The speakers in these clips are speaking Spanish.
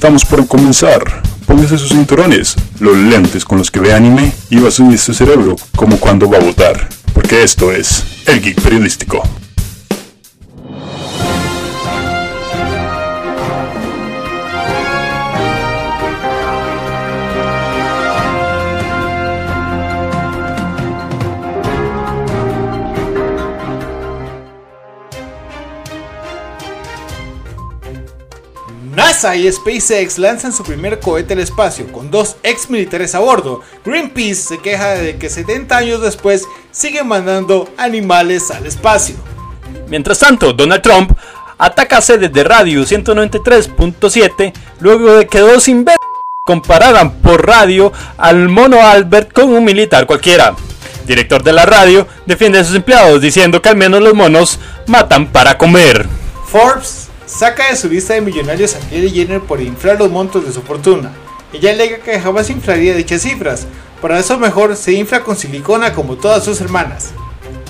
Estamos por comenzar. Póngase sus cinturones, los lentes con los que ve anime y va a subir su cerebro como cuando va a votar. Porque esto es El Geek Periodístico. NASA y SpaceX lanzan su primer cohete al espacio con dos ex militares a bordo. Greenpeace se queja de que 70 años después siguen mandando animales al espacio. Mientras tanto, Donald Trump ataca sedes de radio 193.7 luego de que dos imbéciles compararan por radio al mono Albert con un militar cualquiera. Director de la radio defiende a sus empleados diciendo que al menos los monos matan para comer. Forbes saca de su lista de millonarios a Kylie Jenner por inflar los montos de su fortuna. Ella alega que jamás inflaría dichas cifras, para eso mejor se infla con silicona como todas sus hermanas.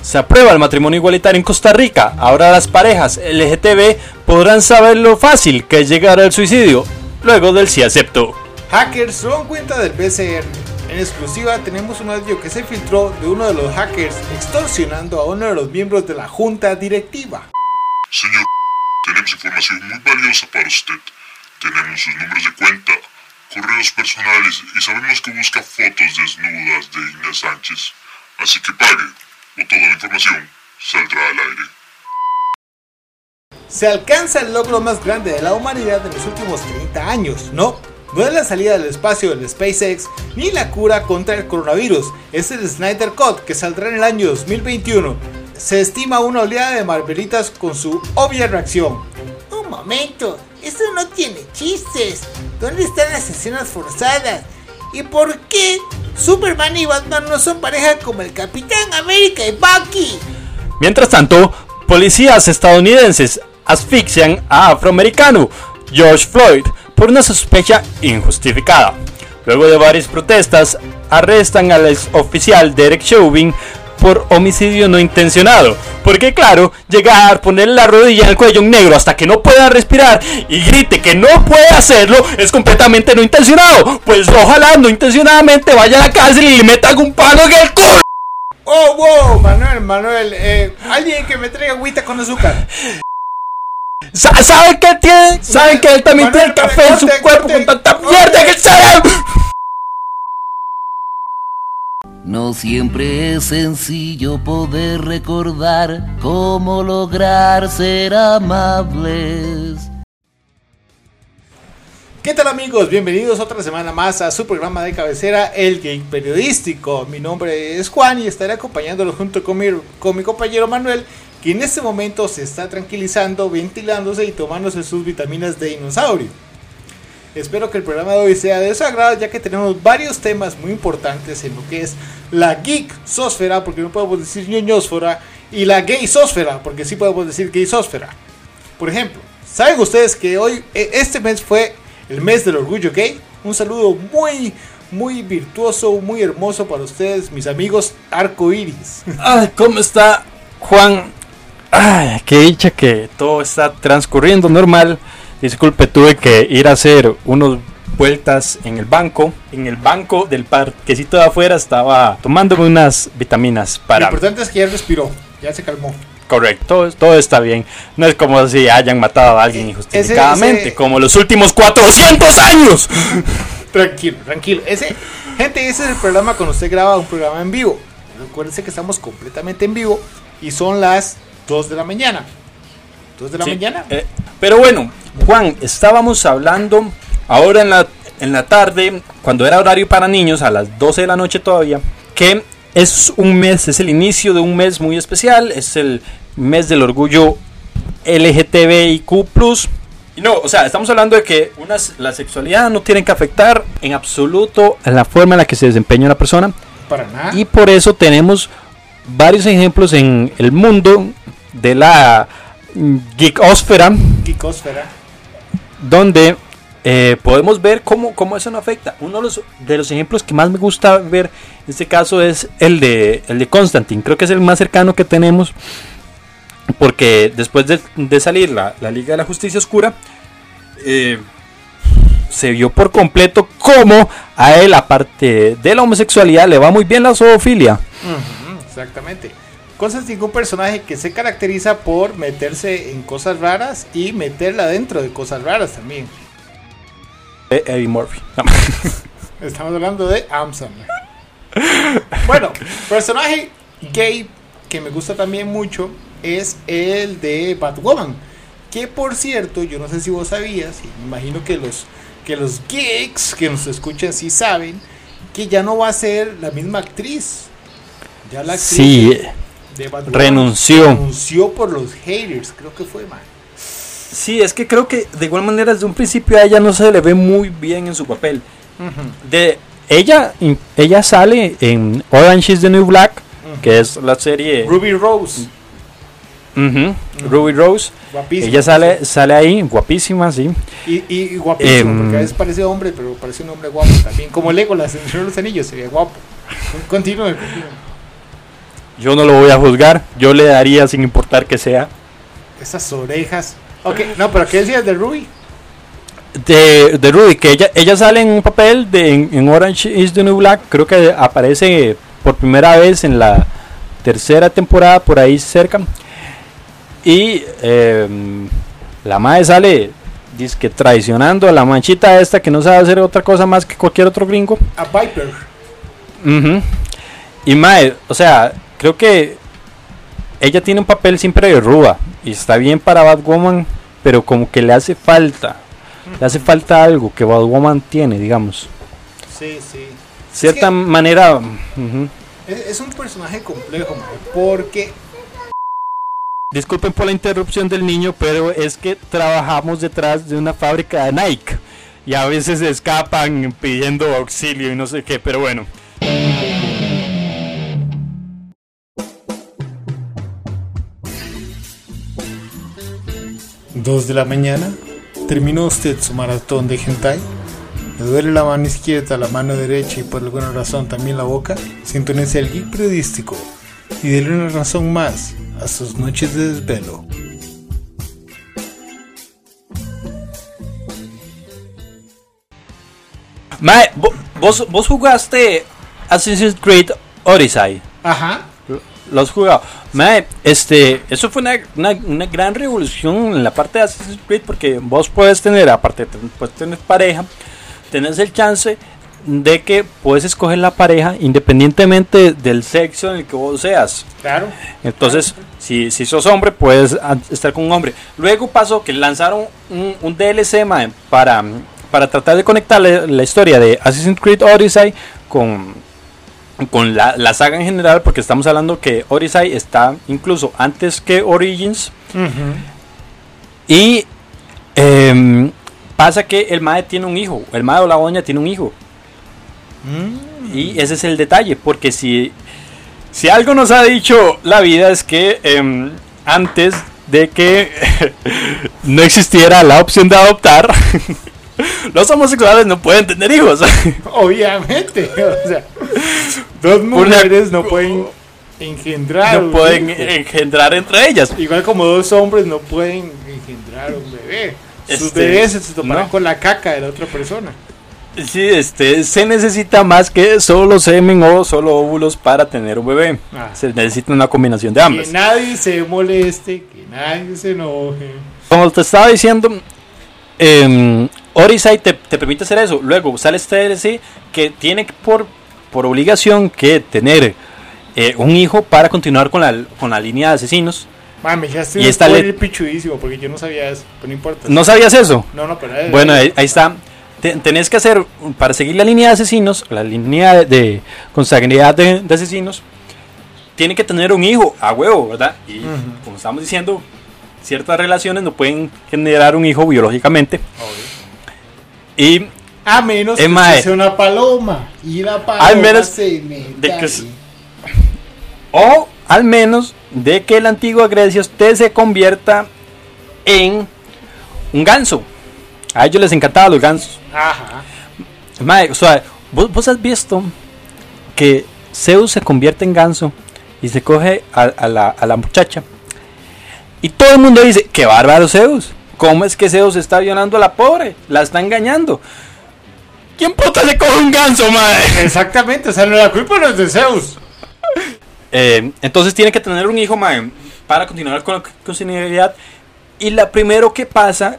Se aprueba el matrimonio igualitario en Costa Rica. Ahora las parejas LGTB podrán saber lo fácil que es llegar al suicidio luego del sí acepto. Hackers roban cuenta del BCR. En exclusiva tenemos un audio que se filtró de uno de los hackers extorsionando a uno de los miembros de la junta directiva. Señor, tenemos información muy valiosa para usted. Tenemos sus números de cuenta, correos personales y sabemos que busca fotos desnudas de Inés Sánchez. Así que pague, o toda la información saldrá al aire. Se alcanza el logro más grande de la humanidad en los últimos 30 años, ¿no? No es la salida del espacio del SpaceX ni la cura contra el coronavirus, es el Snyder Cut que saldrá en el año 2021. Se estima una oleada de Marvelitas con su obvia reacción. Un momento, esto no tiene chistes. ¿Dónde están las escenas forzadas? ¿Y por qué Superman y Batman no son pareja como el Capitán América y Bucky? Mientras tanto, policías estadounidenses asfixian a afroamericano George Floyd por una sospecha injustificada. Luego de varias protestas, arrestan al ex oficial Derek Chauvin por homicidio no intencionado. Porque claro, llegar, ponerle la rodilla en el cuello un negro hasta que no pueda respirar y grite que no puede hacerlo es completamente no intencionado. Pues ojalá no intencionadamente vaya a la cárcel y le metan un palo en el culo. Oh, wow, Manuel, Manuel, eh, alguien que me traiga agüita con azúcar. Sa- ¿Saben que tiene? ¿Saben que él también Manuel, tiene café en su corte, cuerpo corte, con tanta corte. mierda en el cerebro? No siempre es sencillo poder recordar cómo lograr ser amables. ¿Qué tal amigos? Bienvenidos otra semana más a su programa de cabecera, El Geek Periodístico. Mi nombre es Juan y estaré acompañándolos junto con mi, con mi compañero Manuel, que en este momento se está tranquilizando, ventilándose y tomándose sus vitaminas de dinosaurio. Espero que el programa de hoy sea de su agrado, ya que tenemos varios temas muy importantes en lo que es la geek sósfera, porque no podemos decir ñoñosfera, y la gay sósfera, porque sí podemos decir gay sósfera. Por ejemplo, ¿saben ustedes que hoy, e- este mes fue el mes del orgullo gay? Un saludo muy, muy virtuoso, muy hermoso para ustedes, mis amigos arcoíris. Ay, ¿cómo está Juan? Ay, qué dicha que todo está transcurriendo normal. Disculpe, tuve que ir a hacer unas vueltas en el banco. En el banco del parquecito de afuera estaba tomándome unas vitaminas Lo para... importante es que ya respiró, ya se calmó. Correcto, todo, todo está bien. No es como si hayan matado a alguien Ese- injustificadamente, ese- como los últimos 400 años. Tranquilo, tranquilo. Ese, gente, ese es el programa cuando usted graba un programa en vivo. Recuérdense que estamos completamente en vivo y son las 2 de la mañana. 2 de la Sí, mañana. eh, pero bueno, Juan, estábamos hablando ahora en la, en la tarde, cuando era horario para niños, a las 12 de la noche todavía, que es un mes, es el inicio de un mes muy especial, es el mes del orgullo LGTBIQ. Y no, o sea, estamos hablando de que unas, la sexualidad no tiene que afectar en absoluto a la forma en la que se desempeña una persona. Para nada. Y por eso tenemos varios ejemplos en el mundo de la geekosfera, Geekosfera. donde eh, podemos ver cómo, cómo eso no afecta. Uno de los, de los ejemplos que más me gusta ver en este caso es el de, el de Constantine. Creo que es el más cercano que tenemos. Porque después de, de salir la, la Liga de la Justicia Oscura, eh, se vio por completo cómo a él, aparte de la homosexualidad, le va muy bien la zoofilia. Exactamente. Constantine, un personaje que se caracteriza por meterse en cosas raras y meterla dentro de cosas raras también. Eh, Eddie Murphy. Estamos hablando de Amsam. Bueno, personaje gay que me gusta también mucho es el de Batwoman. Que por cierto, yo no sé si vos sabías, y me imagino que los, que los geeks que nos escuchan sí saben, que ya no va a ser la misma actriz. Ya la actriz Sí, de renunció. renunció por los haters, creo que fue, man. Sí, es que creo que de igual manera desde un principio a ella no se le ve muy bien en su papel. De ella, ella sale en Orange is the New Black, que es la serie Ruby Rose, Ujú, Ruby Rose. guapísima. Ella sale, sale ahí, guapísima, sí. Y, y, guapísimo, Em, porque a veces parece hombre, pero parece un hombre guapo también. Como Legolas en Señor de los Anillos, sería guapo. Continúe, continúe. Yo no lo voy a juzgar, yo le daría sin importar que sea. Esas orejas. Ok, no, pero ¿qué decías de Ruby? De, de Ruby, que ella, ella sale en un papel de, en, en Orange is the New Black, creo que aparece por primera vez en la tercera temporada, por ahí cerca. Y em, la madre sale que traicionando a la manchita esta que no sabe hacer otra cosa más que cualquier otro gringo. A Viper. Ujú. Y Mae, o sea, creo que ella tiene un papel siempre de ruda y está bien para Batwoman, pero como que le hace falta, le hace falta algo que Batwoman tiene, digamos. Sí, sí. Cierta que- manera, ujú. Es, es un personaje complejo, porque disculpen por la interrupción del niño, pero es que trabajamos detrás de una fábrica de Nike y a veces se escapan pidiendo auxilio y no sé qué, pero bueno. Dos de la mañana. ¿Terminó usted su maratón de hentai? ¿Le duele la mano izquierda, la mano derecha y por alguna razón también la boca? Sintonice el geek periodístico y déle una razón más a sus noches de desvelo. Mae, vo- vos, vos jugaste Assassin's Creed Odyssey. Ajá. Lo has jugado. Mae, este, eso fue una, una, una gran revolución en la parte de Assassin's Creed porque vos puedes tener, aparte puedes tener pareja, tenés el chance de que puedes escoger la pareja independientemente del sexo en el que vos seas. Claro. Entonces, si, si sos hombre, puedes estar con un hombre. Luego pasó que lanzaron un, un DLC mae, para, para tratar de conectar la, la historia de Assassin's Creed Odyssey con, con la, la saga en general, porque estamos hablando que Odyssey está incluso antes que Origins. Y em, pasa que el Mae tiene un hijo, el Mae o la doña tiene un hijo. Y ese es el detalle, porque si, si algo nos ha dicho la vida es que em, antes de que no existiera la opción de adoptar, los homosexuales no pueden tener hijos. Obviamente. O sea, dos mujeres no pueden engendrar. no pueden engendrar entre ellas. Igual como dos hombres no pueden engendrar un bebé. Sus Este, bebés se toparán no. con la caca de la otra persona. Sí, este, se necesita más que solo semen o solo óvulos para tener un bebé. Ah. Se necesita una combinación de Que ambas. nadie se moleste, que nadie se enoje. Como te estaba diciendo, eh, Odyssey te, te permite hacer eso. Luego sale este DLC que tiene que por, por obligación que tener eh, un hijo para continuar con la, con la línea de asesinos. Mami, ya estoy Y esta un le- pichudísimo porque yo no sabía eso, pero no importa. ¿No sabías eso? no, no, pero eh, Bueno, ahí, ahí está. Te- tenés que hacer, para seguir la línea de asesinos, la línea de, de consanguinidad de, de asesinos, tiene que tener un hijo a huevo, ¿verdad? Y como estamos diciendo, ciertas relaciones no pueden generar un hijo biológicamente. Y A menos que usted eh. sea una paloma y la paloma Al menos se de que O al menos de que la antigua Grecia usted se convierta en un ganso. A ellos les encantaban los gansos. Ajá. Mae, o sea, ¿vos, vos has visto que Zeus se convierte en ganso y se coge a, a la, a la muchacha. Y todo el mundo dice, qué bárbaro Zeus. ¿Cómo es que Zeus está violando a la pobre? La está engañando. ¿Quién puta se coge un ganso, mae? Exactamente, o sea, no, la culpa no es de Zeus. Eh, entonces tiene que tener un hijo, mae, para continuar con la continuidad. Y la primero que pasa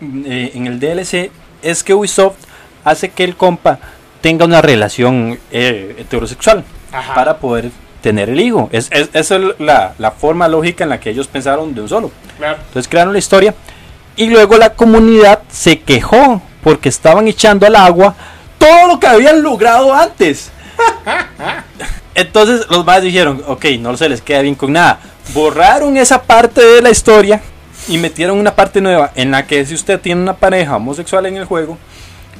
mm, eh, en el DLC es que Ubisoft hace que el compa tenga una relación eh, heterosexual Ajá. para poder tener el hijo. Es, es- esa es la, la forma lógica en la que ellos pensaron de un solo. Claro. Entonces crearon la historia y luego la comunidad se quejó porque estaban echando al agua todo lo que habían logrado antes. Entonces los más dijeron, ok, no se les queda bien con nada. Borraron esa parte de la historia y metieron una parte nueva en la que si usted tiene una pareja homosexual en el juego,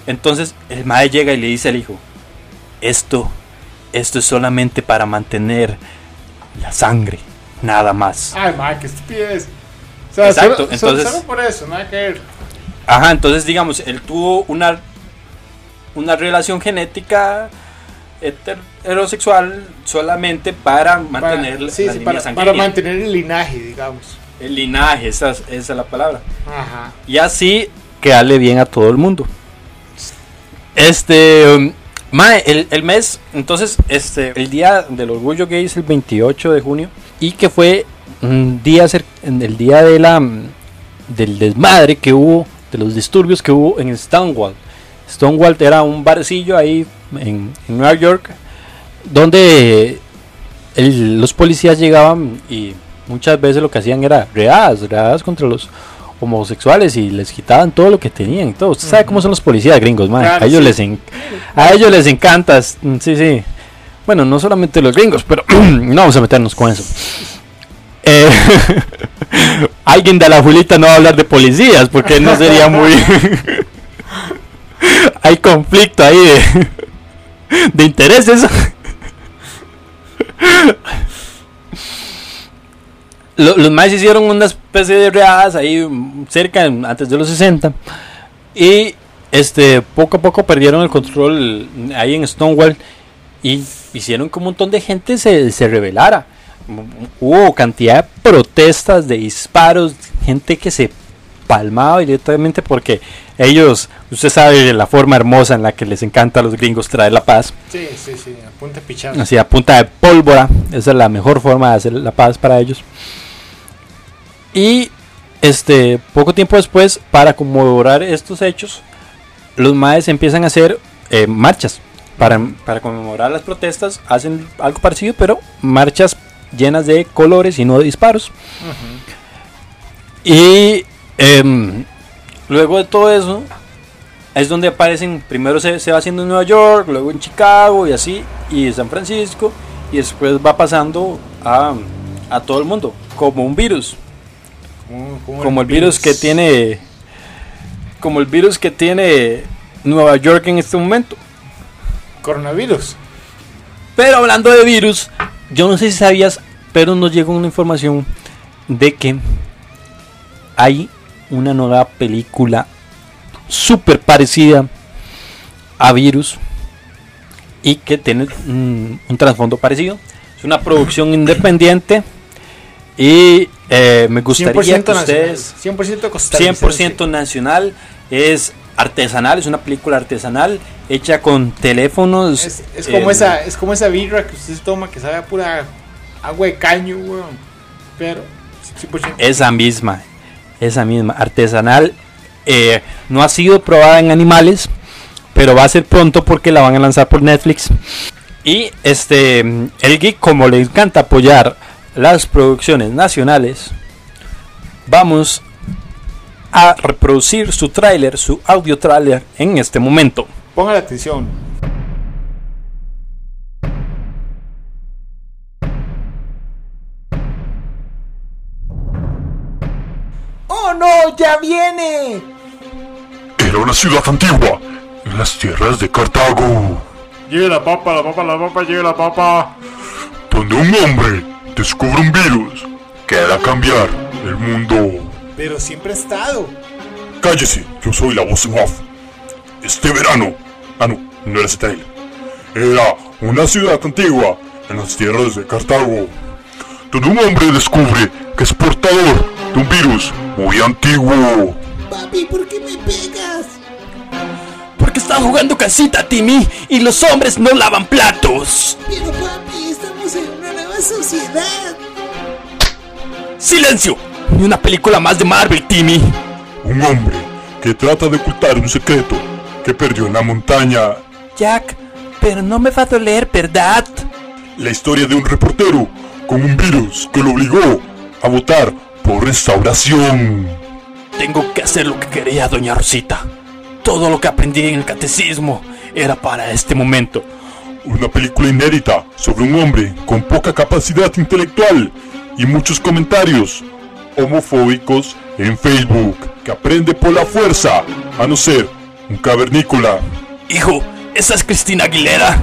entonces el madre llega y le dice al hijo, esto, esto es solamente para mantener la sangre, nada más. Ay, madre, qué estupidez. O sea, Exacto, solo, entonces- solo por eso, nada que ver. Ajá, entonces digamos, él tuvo una, una relación genética heter- heterosexual solamente para mantener Para, la sí, la sí, para, sanguínea. para mantener el linaje, digamos. el linaje, esa, es- esa es la palabra. Ajá. Y así quedarle bien a todo el mundo. Este, um, mae, el, el mes, entonces, este, el día del orgullo gay es el 28 de junio y que fue un día, el día de la, mm, del desmadre que hubo, de los disturbios que hubo en Stonewall. Stonewall era un barcillo ahí en, en Nueva York donde el- los policías llegaban y muchas veces lo que hacían era readas, readas contra los homosexuales y les quitaban todo lo que tenían y todo. Usted sabe cómo son los policías gringos, man. Claro, a ellos sí. les en- a ellos les encanta, mm, sí, sí. Bueno, no solamente los gringos, pero no vamos a meternos con eso. Eh, alguien de la Julita no va a hablar de policías porque no sería muy hay conflicto ahí de, intereses. Lo- los más hicieron una especie de readas ahí mm, cerca, antes de los 60. Y este poco a poco perdieron el control ahí en Stonewall. Y hicieron que un montón de gente se, se rebelara. Hubo cantidad de protestas, de disparos, gente que se palmaba directamente porque ellos, usted sabe la forma hermosa en la que les encanta a los gringos traer la paz. Sí, sí, sí, apunta pichado. Así a punta de pólvora. Esa es la mejor forma de hacer la paz para ellos. Y este poco tiempo después, para conmemorar estos hechos, los maes empiezan a hacer eh, marchas. Para, para conmemorar las protestas, hacen algo parecido, pero marchas llenas de colores y no de disparos. Y em, luego de todo eso, es donde aparecen, primero se, se va haciendo en Nueva York, luego en Chicago y así, y en San Francisco, y después va pasando a, a todo el mundo, como un virus, Como, como el virus que tiene, como el virus que tiene Nueva York en este momento. Coronavirus. Pero hablando de virus, yo no sé si sabías, pero nos llegó una información de que hay una nueva película súper parecida a Virus y que tiene un trasfondo parecido. Es una producción independiente y eh, me gustaría 100% que nacional. ustedes 100% costarricense. 100% nacional, es artesanal, es una película artesanal hecha con teléfonos. Es, es como eh, esa, es como esa birra que usted toma que sabe a pura agua de caño, weón. Pero 100%. Esa misma, esa misma, artesanal. eh, no ha sido probada en animales, pero va a ser pronto porque la van a lanzar por Netflix. Y este, el geek, como le encanta apoyar las producciones nacionales, vamos a reproducir su tráiler, su audio tráiler en este momento. Ponga la atención. ¡Oh no! ¡Ya viene! Era una ciudad antigua, en las tierras de Cartago, Lleve la papa, la papa, la papa, lleve la papa. donde un hombre descubre un virus que hará cambiar el mundo. Pero siempre ha estado. Cállese, yo soy la voz en off. Este verano. Ah, no, no era trailer. Era una ciudad antigua en las tierras de Cartago. Donde un hombre descubre que es portador de un virus muy antiguo. Papi, ¿por qué me pegas? Porque están jugando casita, Timmy, y los hombres no lavan platos. Pero papi, estamos en una nueva sociedad. ¡Silencio! Ni una película más de Marvel, Timmy. Un hombre que trata de ocultar un secreto que perdió en la montaña. Jack, pero no me va a doler, ¿verdad? La historia de un reportero con un virus que lo obligó a votar por restauración. Tengo que hacer lo que quería doña Rosita. Todo lo que aprendí en el catecismo era para este momento. Una película inédita sobre un hombre con poca capacidad intelectual y muchos comentarios homofóbicos en Facebook que aprende por la fuerza a no ser un cavernícola. Hijo, esa es Cristina Aguilera.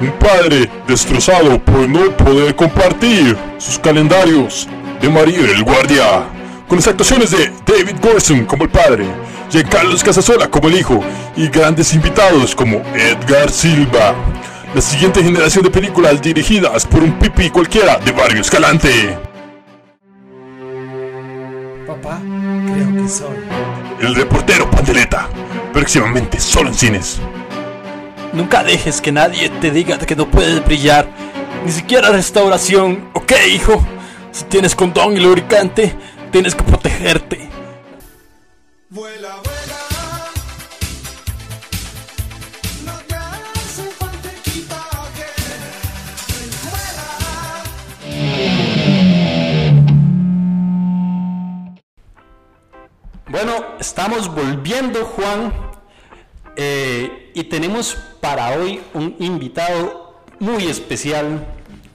Un padre destrozado por no poder compartir sus calendarios de María el Guardia. Con las actuaciones de David Gorson como el padre, Giancarlo Casasola como el hijo y grandes invitados como Edgar Silva. La siguiente generación de películas dirigidas por un pipi cualquiera de Barrio Escalante. Creo que soy. El reportero Pandeleta. Próximamente solo en cines. Nunca dejes que nadie te diga que no puedes brillar. Ni siquiera restauración. ¿Ok, hijo? Si tienes condón y lubricante, tienes que protegerte. Bueno, estamos volviendo, Juan. eh, y tenemos para hoy un invitado muy especial.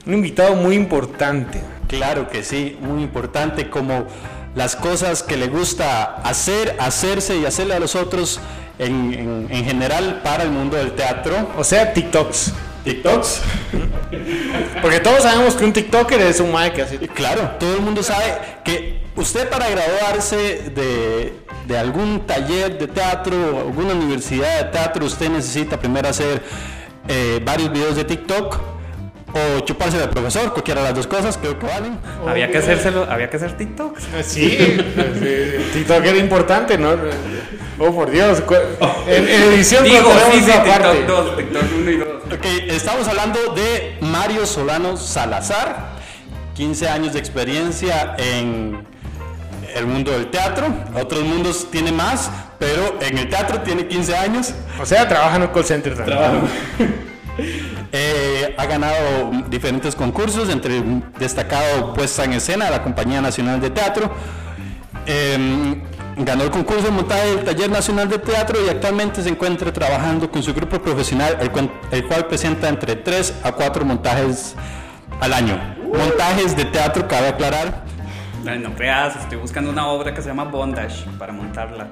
Un invitado muy importante. Claro que sí, muy importante como las cosas que le gusta hacer, hacerse y hacerle a los otros en, en- en general para el mundo del teatro. O sea, TikToks. TikToks. Porque todos sabemos que un TikToker es un mae que hace. Claro, todo el mundo sabe que usted para graduarse de, de algún taller de teatro o alguna universidad de teatro, usted necesita primero hacer eh, varios videos de TikTok o chuparse del profesor, cualquiera de las dos cosas, creo que valen. Había que hacérselo, había que hacer TikToks. Sí, el TikTok era importante, ¿no? Oh, por Dios. En, edición Digo, sí, sí. TikTok 2, TikTok 1 y 2. Ok, estamos hablando de Mario Solano Salazar, 15 años de experiencia en el mundo del teatro, otros mundos tiene más, pero en el teatro tiene 15 años. O sea, trabaja en un call center también. Eh, ha ganado diferentes concursos, entre destacado puesta en escena de la Compañía Nacional de Teatro. Eh, ganó el concurso de montaje del Taller Nacional de Teatro y actualmente se encuentra trabajando con su grupo profesional, el, cual presenta entre 3 a 4 montajes al año. Montajes de teatro, cabe aclarar. Ay, No creas, estoy buscando una obra que se llama Bondage para montarla.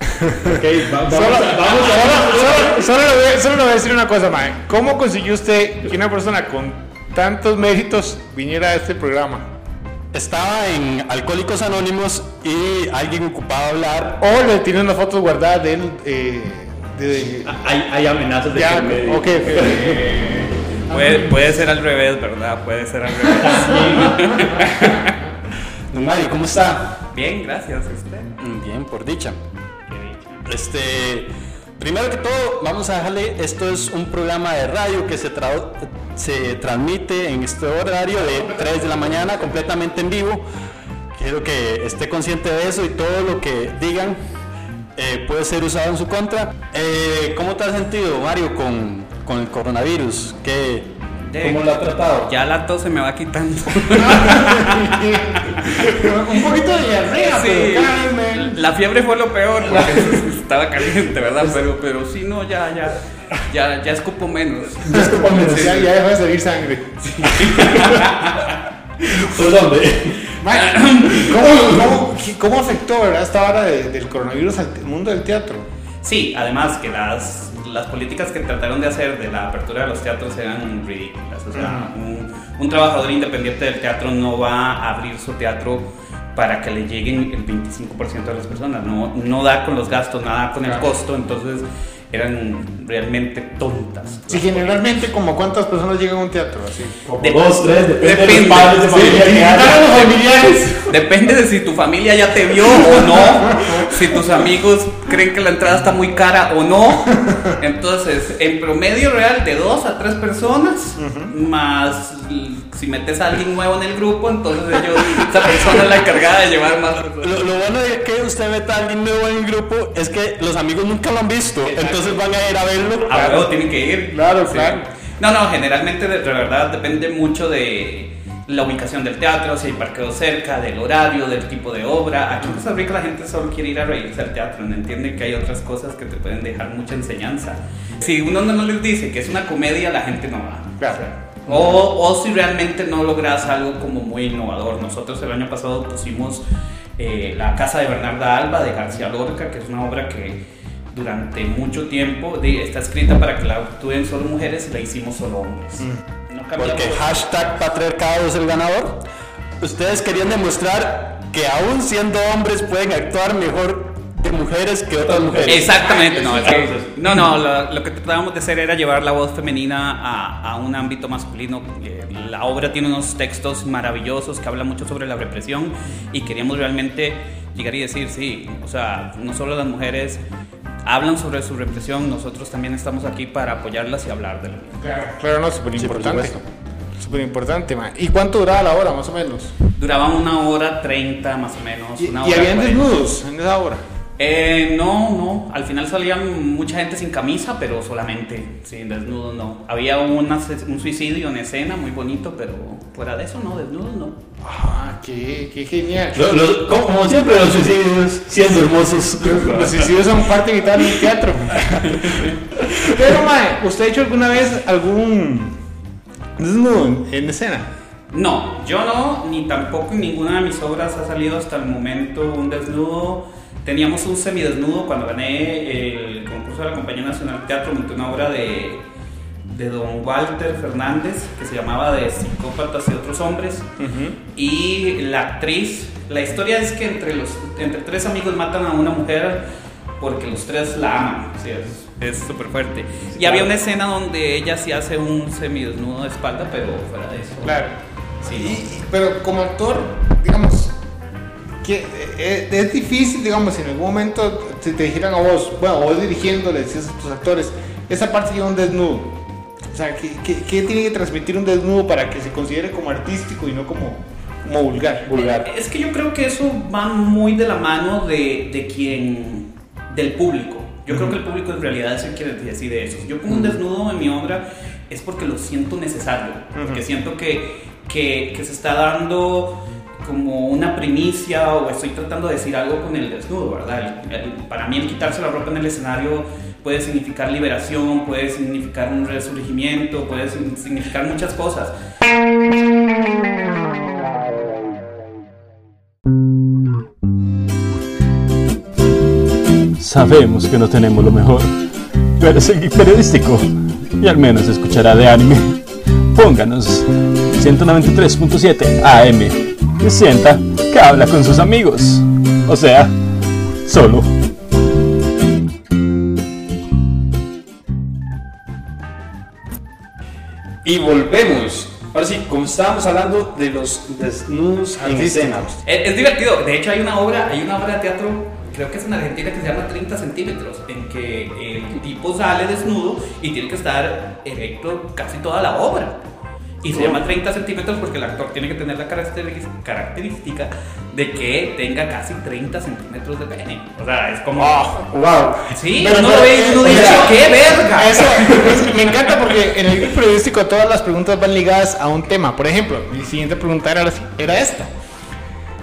Solo, solo, solo- solo le voy, a- solo le voy a decir una cosa, mae. ¿Cómo consiguió usted que una persona con tantos méritos viniera a este programa? Estaba en Alcohólicos Anónimos y alguien ocupaba hablar. O le tiene unas fotos guardadas de él. Eh, de, Hay, hay amenazas de ya, que me- ok, ok. Puede, puede ser al revés, ¿verdad? Puede ser al revés. Don Mario, ¿cómo está? Bien, gracias. Usted. Bien, por dicha. Este, primero que todo, vamos a dejarle, esto es un programa de radio que se, tra- se transmite en este horario de 3 de la mañana, completamente en vivo. Quiero que esté consciente de eso y todo lo que digan eh, puede ser usado en su contra. Eh, ¿Cómo te has sentido, Mario, con, con el coronavirus? ¿Qué, ¿Cómo lo ha tratado? Ya la tos se me va quitando. un poquito de diarrea, Sí, pero la fiebre fue lo peor porque estaba caliente, ¿verdad? Pero, pero sí, no, ya, ya, ya, ya escupo menos. Sí, Ya, sí. ya dejó de salir sangre. ¿Por dónde? ¿Cómo, cómo, cómo afectó ¿verdad, esta hora de- del coronavirus al mundo del teatro? Sí, además que las, las políticas que trataron de hacer de la apertura de los teatros eran ridículas. O sea, un, un trabajador independiente del teatro no va a abrir su teatro para que le lleguen el 25% de las personas. No, no da con los gastos, nada con el costo, entonces eran realmente tontas. Sí, generalmente, como cuántas personas llegan a un teatro, así. De- Dos, tres, depende, de Depende. los padres de familia familiares. Depende de si tu familia ya te vio o no. Si tus amigos creen que la entrada está muy cara o no. Entonces, en promedio real de dos a tres personas, más l- si metes a alguien nuevo en el grupo, entonces ellos, esa persona es la encargada de llevar más personas. Lo, lo bueno de que usted meta a alguien nuevo en el grupo es que los amigos nunca lo han visto, entonces van a ir a verlo. A huevo tienen que ir. Claro, Sí. claro. No, no, generalmente de, de verdad depende mucho de la ubicación del teatro, si hay parqueo cerca, del horario, del tipo de obra. Aquí en Costa Rica la gente solo quiere ir a reírse al teatro, no entiende que hay otras cosas que te pueden dejar mucha enseñanza. Si uno no les dice que es una comedia, la gente no va. Claro. O, o si realmente no logras algo como muy innovador. Nosotros el año pasado pusimos eh, La Casa de Bernarda Alba de García Lorca, que es una obra que durante mucho tiempo está escrita para que la actúen solo mujeres y la hicimos solo hombres. Cambiamos- Porque hashtag patriarcado es el ganador. Ustedes querían demostrar que aún siendo hombres pueden actuar mejor de mujeres que otras mujeres. Exactamente, no, es que- no, no, lo, lo que tratábamos de hacer era llevar la voz femenina a, a un ámbito masculino. Eh, La obra tiene unos textos maravillosos que hablan mucho sobre la represión y queríamos realmente llegar y decir, sí, o sea, no solo las mujeres hablan sobre su represión, nosotros también estamos aquí para apoyarlas y hablar de lo mismo. Claro, claro, no, súper importante. supuesto. súper importante, man. ¿Y cuánto duraba la hora, más o menos? Duraba una hora treinta más o menos. ¿Y, una y hora habían desnudos en esa hora? Eh, no, no. Al final salían mucha gente sin camisa, pero solamente sin desnudo, no. Había una, un suicidio en escena muy bonito, pero fuera de eso, no, desnudos no. Ah, qué, qué genial. Como, como siempre, los suicidios siendo hermosos. Los suicidios son parte vital del teatro. Pero, mae, ¿usted ha hecho alguna vez algún desnudo en escena? No, yo no, ni tampoco en ninguna de mis obras ha salido hasta el momento un desnudo. Teníamos un semidesnudo cuando gané el concurso de la Compañía Nacional de Teatro, monté una obra de, de don Walter Fernández que se llamaba De psicópatas y otros hombres. Y la actriz, la historia es que entre, los, entre tres amigos matan a una mujer porque los tres la aman. Sí, es es súper fuerte. y había una escena donde ella sí hace un semidesnudo de espalda, pero fuera de eso. Claro. Sí, y- pero como actor, digamos, que eh, es difícil, digamos, si en algún momento te, te dijeran a vos, bueno, vos dirigiendo, le decías a tus actores, esa parte lleva un desnudo. O sea, ¿qué, qué, qué tiene que transmitir un desnudo para que se considere como artístico y no como, como vulgar? Vulgar. Es que yo creo que eso va muy de la mano de, de quien, del público. Yo creo que el público en realidad es el que decide eso. Si yo pongo un desnudo en mi obra es porque lo siento necesario, porque siento que, que, que se está dando como una primicia o estoy tratando de decir algo con el desnudo, ¿verdad? Para mí el quitarse la ropa en el escenario puede significar liberación, puede significar un resurgimiento, puede significar muchas cosas. Sabemos que no tenemos lo mejor, pero es el periodístico y al menos escuchará de anime. Pónganos 193.7 AM y sienta que habla con sus amigos. O sea, solo. Y volvemos. Ahora sí, como estábamos hablando de los desnudos en escena. Es, es divertido. De hecho, hay una obra, hay una obra de teatro, creo que es en Argentina, que se llama 30 centímetros, en que el tipo sale desnudo y tiene que estar erecto casi toda la obra. Y se llama 30 centímetros porque el actor tiene que tener la característica de que tenga casi 30 centímetros de pene. O sea, es como. wow. Sí, Pero no, lo ve y uno o dice, ¡qué verga! Eso, me encanta porque en el periodístico todas las preguntas van ligadas a un tema. Por ejemplo, mi siguiente pregunta era, era esta.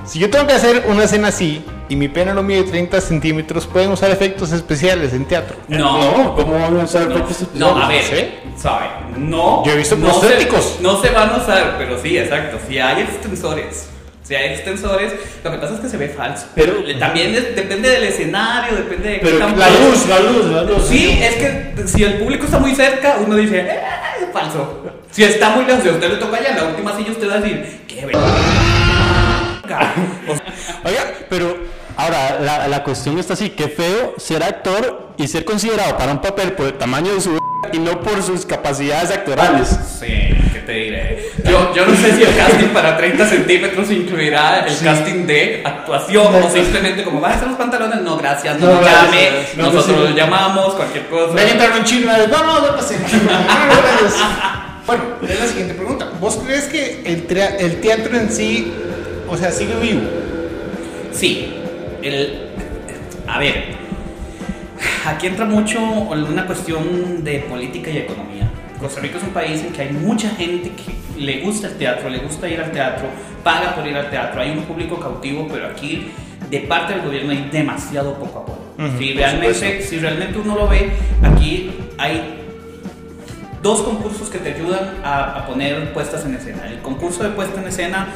Si yo tengo que hacer una escena así y mi pene no mide 30 centímetros, ¿pueden usar efectos especiales en teatro? No, ¿cómo van a usar No, efectos no, a ver, ¿Sí? ¿sabe? No. Yo he visto no se, prostéticos. no se van a usar, pero sí, exacto. Si hay extensores. Si hay extensores, lo que pasa es que se ve falso. Pero- también es- depende del escenario, depende de qué tan- la luz, la luz, la luz. Sí, es que si el público está muy cerca, uno dice, eh, es falso. Si está muy lejos, si a usted le toca allá en la última silla, usted va a decir, qué verga. O sea, Oiga, pero ahora la, la cuestión está así, qué feo ser actor y ser considerado para un papel por el tamaño de su y no por sus capacidades actorales. Sí, que te diré. Yo, yo no sé si el casting para 30 centímetros incluirá el casting de actuación o simplemente como, ¿vas a hacer los pantalones? No, gracias, no, No, llame, no, nosotros pues sí. lo llamamos, cualquier cosa. Ven a entrar un chino. No, no, no gracias. Bueno, es la siguiente pregunta. ¿Vos crees que el teatro en sí, o sea, sigue vivo? Sí, el, a ver, aquí entra mucho una cuestión de política y economía. Costa Rica es un país en que hay mucha gente que le gusta el teatro, le gusta ir al teatro, paga por ir al teatro, hay un público cautivo, pero aquí de parte del gobierno hay demasiado poco apoyo. si, realmente, si realmente uno lo ve, aquí hay dos concursos que te ayudan a, a poner puestas en escena. El concurso de puesta en escena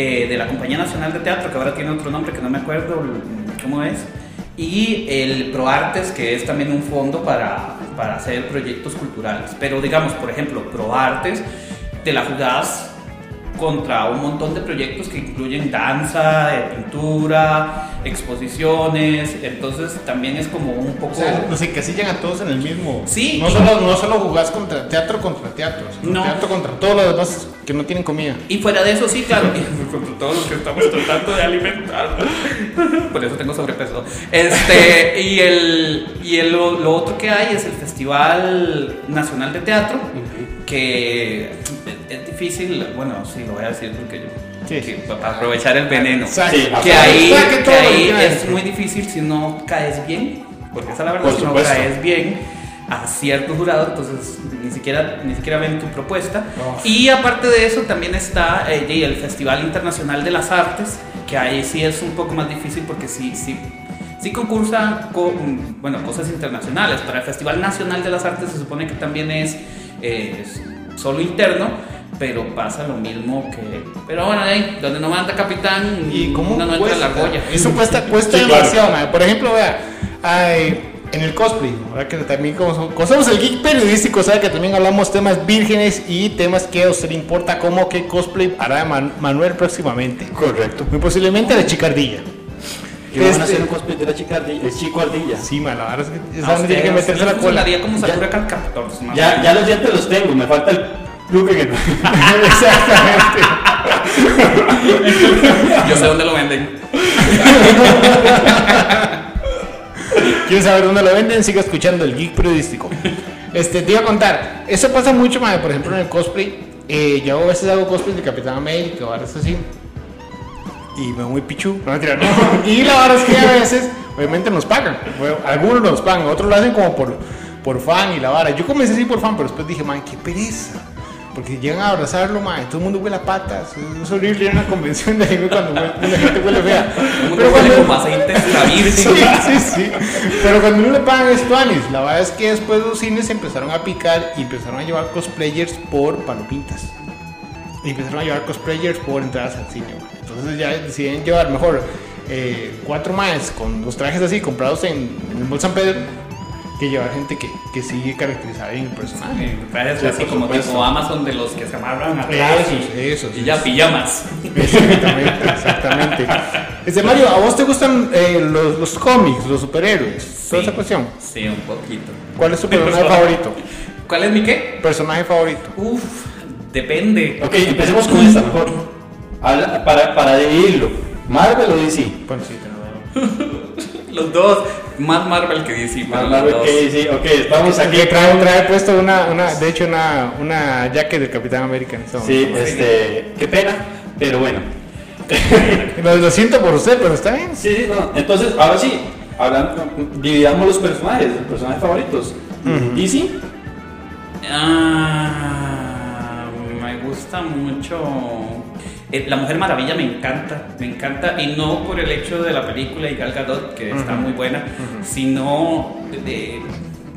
eh, de la Compañía Nacional de Teatro, que ahora tiene otro nombre que no me acuerdo cómo es, y el ProArtes, que es también un fondo para, para hacer proyectos culturales. Pero digamos, por ejemplo, ProArtes, te la jugás contra un montón de proyectos que incluyen danza, eh, pintura, exposiciones, entonces también es como un poco... O sea, nos encasillan a todos en el mismo. Sí. No solo, no solo jugás contra teatro contra teatro, sino No. teatro contra todos los demás que no tienen comida. Y fuera de eso, sí, claro, contra todos los que estamos tratando de alimentar. Por eso tengo sobrepeso. Este, y el, y el, lo, lo otro que hay es el Festival Nacional de Teatro, que es difícil, bueno, sí, lo voy a decir porque yo. Sí. que aprovechar el veneno. Sí, que ahí, que que ahí es muy difícil si no caes bien, porque esa es la verdad, si no caes bien a cierto jurado, entonces ni siquiera, ni siquiera ven tu propuesta. Y aparte de eso también está eh, el Festival Internacional de las Artes, que ahí sí es un poco más difícil porque sí, sí, sí concursa con bueno, cosas internacionales. Para el Festival Nacional de las Artes se supone que también es, eh, es solo interno. Pero pasa lo mismo que. Pero bueno, ahí, donde no manda capitán, ¿Y cómo uno no entra en la argolla. Eso cuesta, cuesta Sí, claro. demasiado, mae. Por ejemplo, vea, hay- en el cosplay, ¿verdad? que también como, so- como somos el geek periodístico, sabe que también hablamos temas vírgenes y temas que a usted le importa, como que cosplay hará Man- Manuel próximamente. Correcto. Muy posiblemente la chicardilla. Que van Este- a hacer un cosplay de la chica ardilla, el chico ardilla. Sí, man, la verdad es que A esa tiene que usted- meterse usted la cola. como más o Ya, menos. ya los dientes los tengo, me falta el Exactamente. Yo sé dónde lo venden. ¿Quieren saber dónde lo venden? Siga escuchando el geek periodístico. Este, te iba a contar, eso pasa mucho, madre, por ejemplo, en el cosplay. Eh, yo a veces hago cosplay de Capitán América o algo así. Y me muy pichu. No, mentira, no. Y la verdad es que a veces, obviamente nos pagan. Bueno, algunos nos pagan, otros lo hacen como por, por fan y la vara. Yo comencé así por fan, pero después dije, man, qué pereza. Porque llegan a abrazarlo, man, todo el mundo huele a patas. Es horrible ir a una convención de anime cuando huele- la gente huele fea. Pero cuando- como aceite extra virgen. Sí, sí, sí. Pero cuando no le pagan es tuanis. La verdad es que después los cines empezaron a picar y empezaron a llevar cosplayers por palopintas. Y empezaron a llevar cosplayers por entradas al cine. Entonces ya deciden llevar mejor eh, cuatro más con los trajes así comprados en, en el Mall San Pedro que llevar gente que, que sigue caracterizada en el personaje. Sí, así como supuesto. tipo Amazon de los que se amarran atrás Esos, y, esos, y ya esos. pijamas. Exactamente, exactamente. Este Mario, ¿a vos te gustan eh, los, los cómics, los superhéroes? Toda esa cuestión. Sí, un poquito. ¿Cuál es tu personaje favorito? ¿Cuál es mi qué? Personaje favorito. Uf, depende. Ok, empecemos con esta mejor. Habla- para, para dividirlo. ¿Marvel o DC? Bueno, sí, te Los dos, más Marvel que DC, los Marvel que DC, ok, estamos aquí. Trae, trae puesto una, una, de hecho, una, una jacket del Capitán América este Sí, este, qué pena, pero bueno. Lo, lo siento por usted, pero está bien. Sí, sí, no. Entonces, ahora sí, hablando, dividamos los personajes, los personajes favoritos. DC, Ah, me gusta mucho. Eh, La Mujer Maravilla me encanta, me encanta, y no por el hecho de la película y Gal Gadot, que está muy buena, sino de-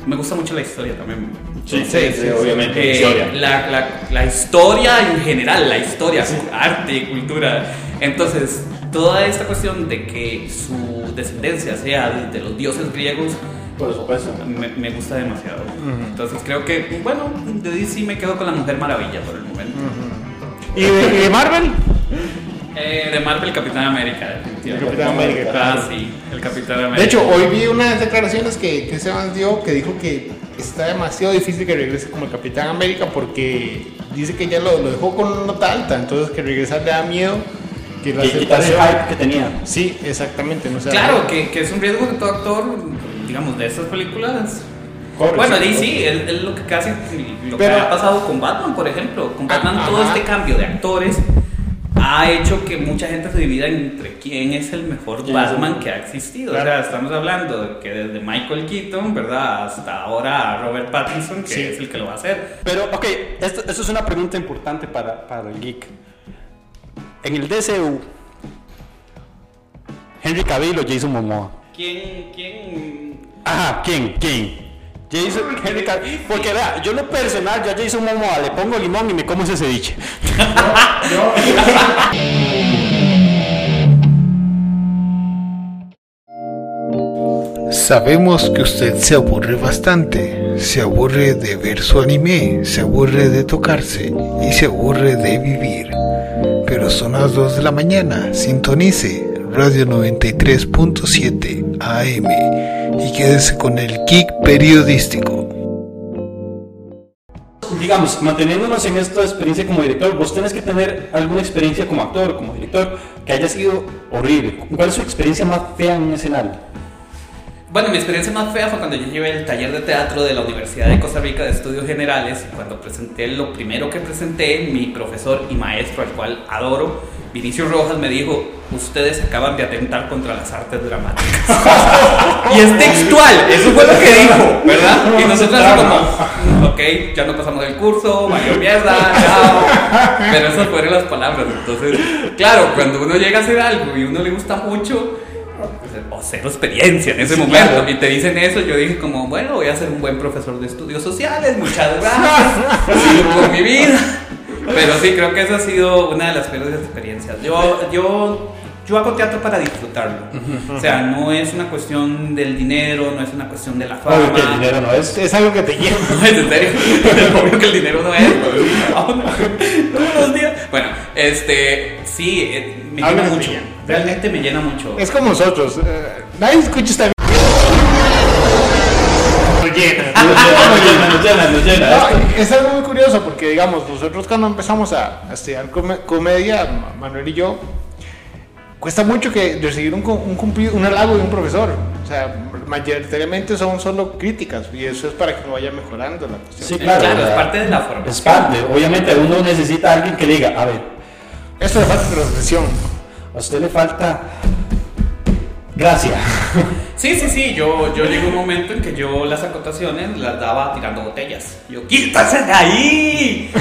me gusta mucho la historia también. Sí, sí, sí, obviamente. Eh, historia. La, la- la historia en general, la historia, arte, cultura. Entonces, toda esta cuestión de que su descendencia sea de, de los dioses griegos, Por supuesto. me, me gusta demasiado. Entonces, creo que, bueno, de DC me quedo con la Mujer Maravilla por el momento. ¿Y de, y de Marvel? Eh, de Marvel, Capitán América, definitivamente. El Capitán América, Ah, claro. sí, el Capitán América. De hecho, hoy vi unas declaraciones que, que Sebas dio que dijo que está demasiado difícil que regrese como el Capitán América porque dice que ya lo, lo dejó con una nota alta, entonces que regresar le da miedo. Que la quitar el aceptación- hype que tenía. Sí, exactamente. No sé, Claro, que, que es un riesgo que todo actor, digamos, de estas películas. Bueno, sí, sí, es, lo que casi lo Pero- que ha pasado con Batman, por ejemplo. Con Batman, Ah, todo ajá. este cambio de actores ha hecho que mucha gente se divida entre quién es el mejor ¿Quién es el Batman que ha existido. Claro. O sea, estamos hablando de que desde Michael Keaton, ¿verdad? Hasta ahora Robert Pattinson, que Sí. es el que lo va a hacer. Pero, ok, esto, esto es una pregunta importante para, para el geek. En el DCU, Henry Cavill o Jason Momoa. ¿Quién, quién Ajá, ¿quién? ¿Quién? Jason, Henry. Porque vea, yo lo personal, yo a Jason Momoa le pongo limón y me como ese ceviche. Sabemos que usted se aburre bastante, se aburre de ver su anime, se aburre de tocarse y se aburre de vivir. Pero son las 2 de la mañana, sintonice Radio 93.7 AM y quédese con el Geek Periodístico. Digamos, manteniéndonos en esta experiencia como director, vos tenés que tener alguna experiencia como actor, como director, que haya sido horrible. ¿Cuál es su experiencia más fea en un escenario? Bueno, mi experiencia más fea fue cuando yo llevé el taller de teatro de la Universidad de Costa Rica de Estudios Generales. y Cuando presenté lo primero que presenté, mi profesor y maestro, al cual adoro, Vinicio Rojas, me dijo: Ustedes acaban de atentar contra las artes dramáticas. y es textual, eso fue lo que dijo, ¿verdad? Y nosotros, así como, ok, ya no pasamos el curso, valió mierda, chao. Pero esas fueron las palabras. Entonces, claro, cuando uno llega a hacer algo y uno le gusta mucho o cero experiencia en ese Sí, momento claro. y te dicen eso, yo dije como, bueno, voy a ser un buen profesor de estudios sociales, muchas gracias, sigo con mi vida. Pero sí, creo que esa ha sido una de las peores experiencias. Yo, yo, yo hago teatro para disfrutarlo. O sea, no es una cuestión del dinero, no es una cuestión de la fama. Obvio que el dinero no es. Es algo que te llena. No, en serio. Obvio que el dinero no es. Todos los días. Bueno, este, sí, eh, me llena mucho. Realmente me llena mucho. Es como nosotros. eh, nadie escucha esta. Nos llena, nos llena, nos llena. No, es algo muy curioso porque, digamos, nosotros cuando empezamos a, a estudiar come- comedia, Ma- Manuel y yo, cuesta mucho que recibir un, cu- un, cumplido, un halago de un profesor. O sea, mayoritariamente son solo críticas y eso es para que uno vaya mejorando la cuestión. Sí, Claro, claro. es parte de la formación. Es parte. Obviamente uno necesita a alguien que le diga, a ver, Esto le falta transmisión. a usted le falta gracia. Sí, sí, sí, yo, yo llegué a un momento en que yo las acotaciones las daba tirando botellas. Yo, ¡quítase de ahí!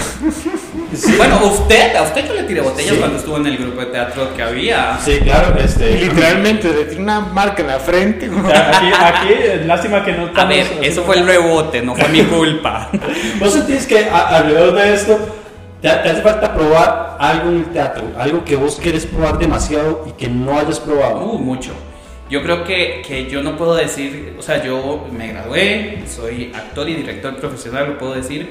Bueno, a usted, a usted yo le tiré botellas Sí. cuando estuvo en el grupo de teatro que había. Sí, claro, este. literalmente le tiene una marca en la frente. Aquí, aquí, lástima que no A estamos ver, eso fue el rebote, no fue mi culpa. ¿Vos sentís que a- alrededor de esto te, te hace falta probar algo en el teatro? Algo que vos quieres probar demasiado y que no hayas probado. Uh, mucho. Yo creo que, que yo no puedo decir, o sea, yo me gradué, soy actor y director profesional, lo puedo decir,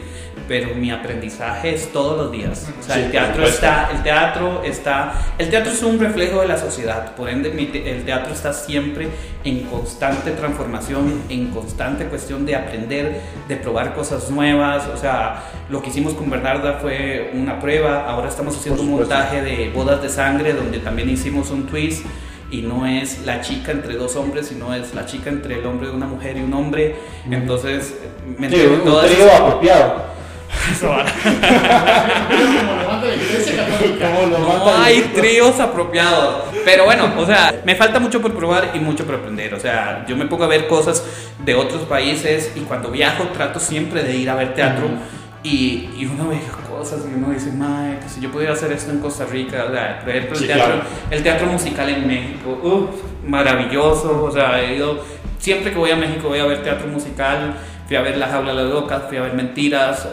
pero mi aprendizaje es todos los días. O sea, Sí, el teatro está, el teatro está, el teatro es un reflejo de la sociedad, por ende el teatro está siempre en constante transformación, en constante cuestión de aprender, de probar cosas nuevas, o sea, lo que hicimos con Bernarda fue una prueba, ahora estamos haciendo un montaje de bodas de sangre donde también hicimos un twist y no es la chica entre dos hombres, sino es la chica entre el hombre de una mujer y un hombre. Entonces, me Sí, todas trío esas- apropiado. No hay tríos apropiados. Pero bueno, o sea, me falta mucho por probar y mucho por aprender. O sea, yo me pongo a ver cosas de otros países y cuando viajo trato siempre de ir a ver teatro. Y, y uno ve cosas y uno dice, mae, que si yo pudiera hacer esto en Costa Rica, o sea, por ejemplo, el, Sí, teatro, claro. el teatro musical en México, uf, maravilloso, o sea, he ido, siempre que voy a México voy a ver teatro musical, fui a ver La Jaula de las Locas, fui a ver Mentiras,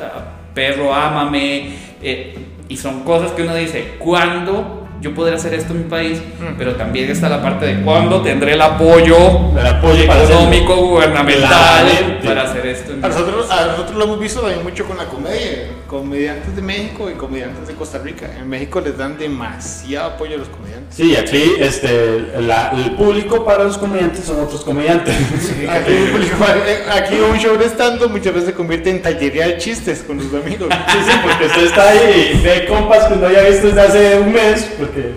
Perro, Ámame, eh, y son cosas que uno dice, ¿cuándo yo podré hacer esto en mi país, pero también está la parte de cuándo tendré el apoyo, El apoyo para económico, gubernamental para hacer esto. en mi nosotros, país. A nosotros lo hemos visto también mucho con la comedia, comediantes de México y comediantes de Costa Rica. En México les dan demasiado apoyo a los comediantes. Sí, aquí este, la- el público para los comediantes son otros comediantes. Aquí, eh, aquí un show de stand muchas veces se convierte en tallería de chistes con sus amigos. Sí, sí, porque usted está ahí y ve compas que no había visto desde hace un mes. Porque...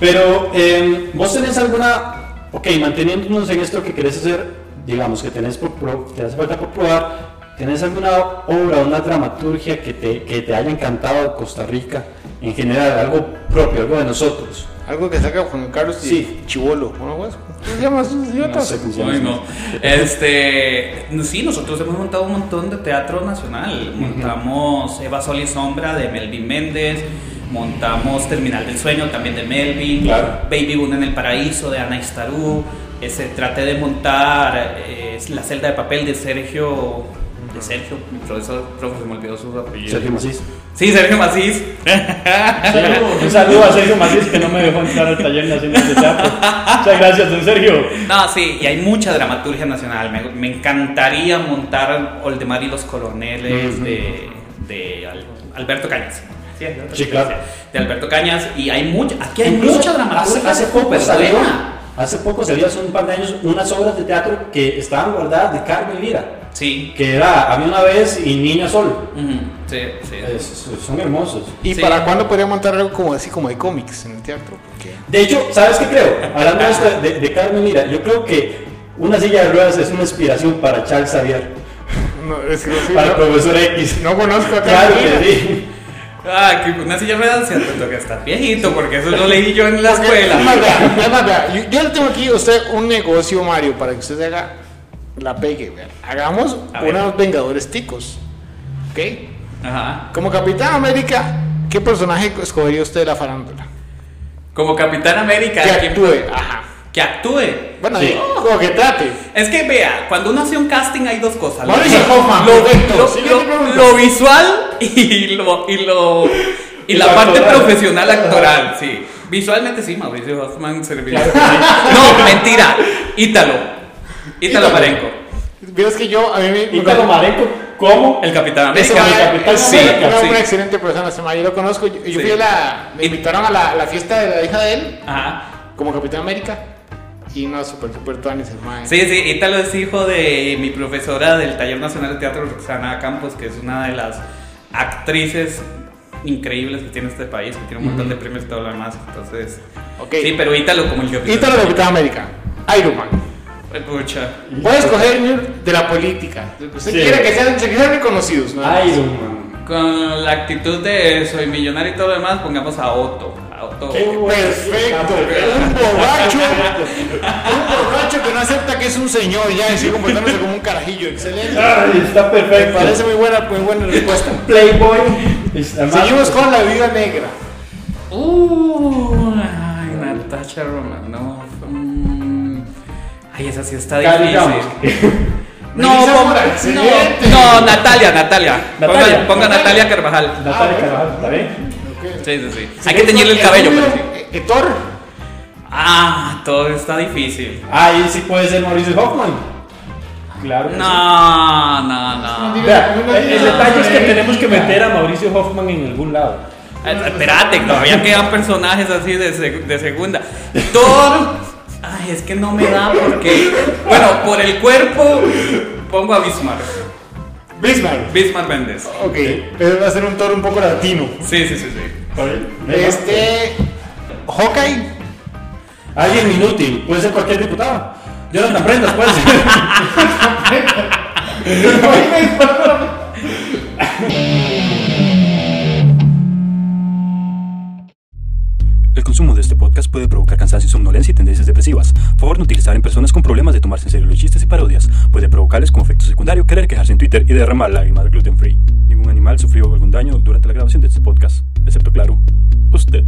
Pero, eh, ¿vos tenés alguna. Ok, manteniéndonos en esto que querés hacer, digamos que tenés por pro- te hace falta por probar, ¿tenés alguna obra, una dramaturgia que te, que te haya encantado de Costa Rica en general? Algo propio, algo de nosotros. Algo que saca Juan Carlos y Sí. Chivolo. ¿Cómo pues, ¿Cómo se llama idiotas? No sé cómo se llama. Ay, no. Este, sí, nosotros hemos montado un montón de teatro nacional. Montamos Eva Sol y Sombra de Melvin Méndez. Montamos Terminal del Sueño también de Melvin. Claro. Baby Boone en el Paraíso de Ana Istarú. Ese, traté de montar eh, La celda de papel de Sergio. De Sergio, mi profesor, profe, se me olvidó su apellido. Sergio Macís. Sí, Sergio Macís. Sí, un saludo a Sergio Macís que no me dejó entrar al taller nacional de teatro. Muchas gracias, don Sergio. No, sí, y hay mucha dramaturgia nacional. Me, me encantaría montar Oldemar y los coloneles de, de Al- Alberto Cañas. Sí, Alberto Sí, Cañas, claro. De Alberto Cañas. Y hay mucha, aquí hay Incluso mucha dramaturgia. Hace, hace poco salió. Hace poco salió, hace un par de años, unas obras de teatro que estaban guardadas de Carmen Lira. Sí. Que era Había una vez y Niña Sol. Sí, sí. Es- son hermosos. ¿Y Sí. para cuándo podría montar algo como así como de cómics en el teatro? Porque De hecho, ¿sabes qué creo? Hablando de, esto de, de Carmen Lira, yo creo que una silla de ruedas es una inspiración para Charles Xavier, no, es que no sé, para el profesor X. no conozco a Claro Carmen que Lira. sí. Ah, que una silla me da cierto que estás viejito, porque eso lo leí yo en la escuela. vea, yo, yo le tengo aquí a usted un negocio, Mario, para que usted se haga la pegue. vea. Hagamos unos Vengadores ticos. ¿Ok? Ajá. Como Capitán América, ¿qué personaje escogería usted de la farándula? Como Capitán América. Que ¿quién- actúe. Ajá. Que actúe. Bueno, Sí. como que trate. Es que vea, cuando uno hace un casting hay dos cosas. Lo, Mauricio Hoffman, lo- lo- lo- visual y lo y lo y la lo parte actoral. profesional actoral, sí. Visualmente sí, Mauricio Hoffman serviría. No, mentira. Ítalo. Ítalo. Marenco. Vieras que yo, a mí me. me- Ítalo Marenco, ¿cómo? El Capitán América. el Capitán sí, una, sí. una excelente persona, ese mae, yo lo conozco. Yo, yo Sí. fui a la. Me Y- invitaron a la, la fiesta de la hija de él, Ajá. como Capitán América. Y no, súper, súper tuanis el mae. Sí, sí, Ítalo es hijo de mi profesora del Taller Nacional de Teatro, Roxana Campos, que es una de las actrices increíbles que tiene este país, que tiene un montón de premios y todo lo demás. Entonces, Ok. sí, pero Ítalo como el Capitán Ítalo de Capitán América. Iron Man. Pucha. Puede escoger de la política. Usted Sí. quiere que sean, que sean reconocidos, ¿no? Iron Man. Con la actitud de soy millonario y todo lo demás, pongamos a Otto. A Otto. Qué bueno. Perfecto. Un borracho. un borracho que no acepta que es un señor ya y sigue comportándose como un carajillo. Excelente. Ay, está Me perfecto. parece muy buena, muy buena respuesta. Playboy. Seguimos con la vida negra. Uh, ay, Natasha Romanoff. Mm, ay, esa sí está difícil. No, ponga- no, no, Natalia, Natalia. Natalia. Ponga, ponga Natalia Carvajal. Natalia Carvajal, ¿está bien? Sí, sí, sí. Hay que teñirle el cabello, pero sí. Eh, Thor. Ah, todo está difícil. Ahí sí puede ser Mauricio Hoffman. Claro. que sí. No, no, no. Vea, el, detalle es que tenemos que meter a Mauricio Hoffman en algún lado. Eh, Espérate, todavía quedan personajes así de, seg- de segunda. Thor. Ay, es que no me da porque. Bueno, por el cuerpo pongo a Bismarck. Bismarck. Bismarck Méndez. Ok. Pero va a ser un Thor un poco latino. Sí, sí, sí, sí. Este. Hawkeye. Alguien inútil, puede ser cualquier diputado. Jonathan Prendas, puede ser. consumo de este podcast puede provocar cansancio, somnolencia y tendencias depresivas. Favor no utilizar en personas con problemas de tomarse en serio los chistes y parodias. Puede provocarles como efecto secundario querer quejarse en Twitter y derramar lágrimas gluten free. Ningún animal sufrió algún daño durante la grabación de este podcast, excepto claro, usted.